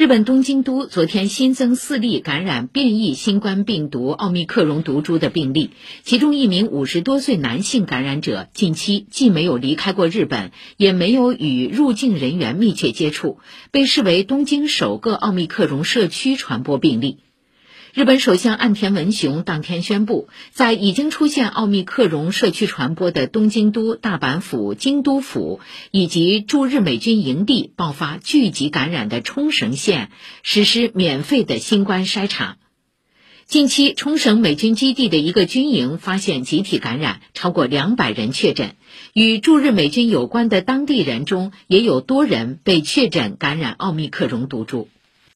日本东京都昨天新增四例感染变异新冠病毒奥密克戎毒株的病例，其中一名五十多岁男性感染者近期既没有离开过日本，也没有与入境人员密切接触，被视为东京首个奥密克戎社区传播病例。日本首相岸田文雄当天宣布，在已经出现奥密克戎社区传播的东京都、大阪府、京都府以及驻日美军营地爆发聚集感染的冲绳县，实施免费的新冠筛查。近期，冲绳美军基地的一个军营发现集体感染，超过两百人确诊。与驻日美军有关的当地人中，也有多人被确诊感染奥密克戎毒株。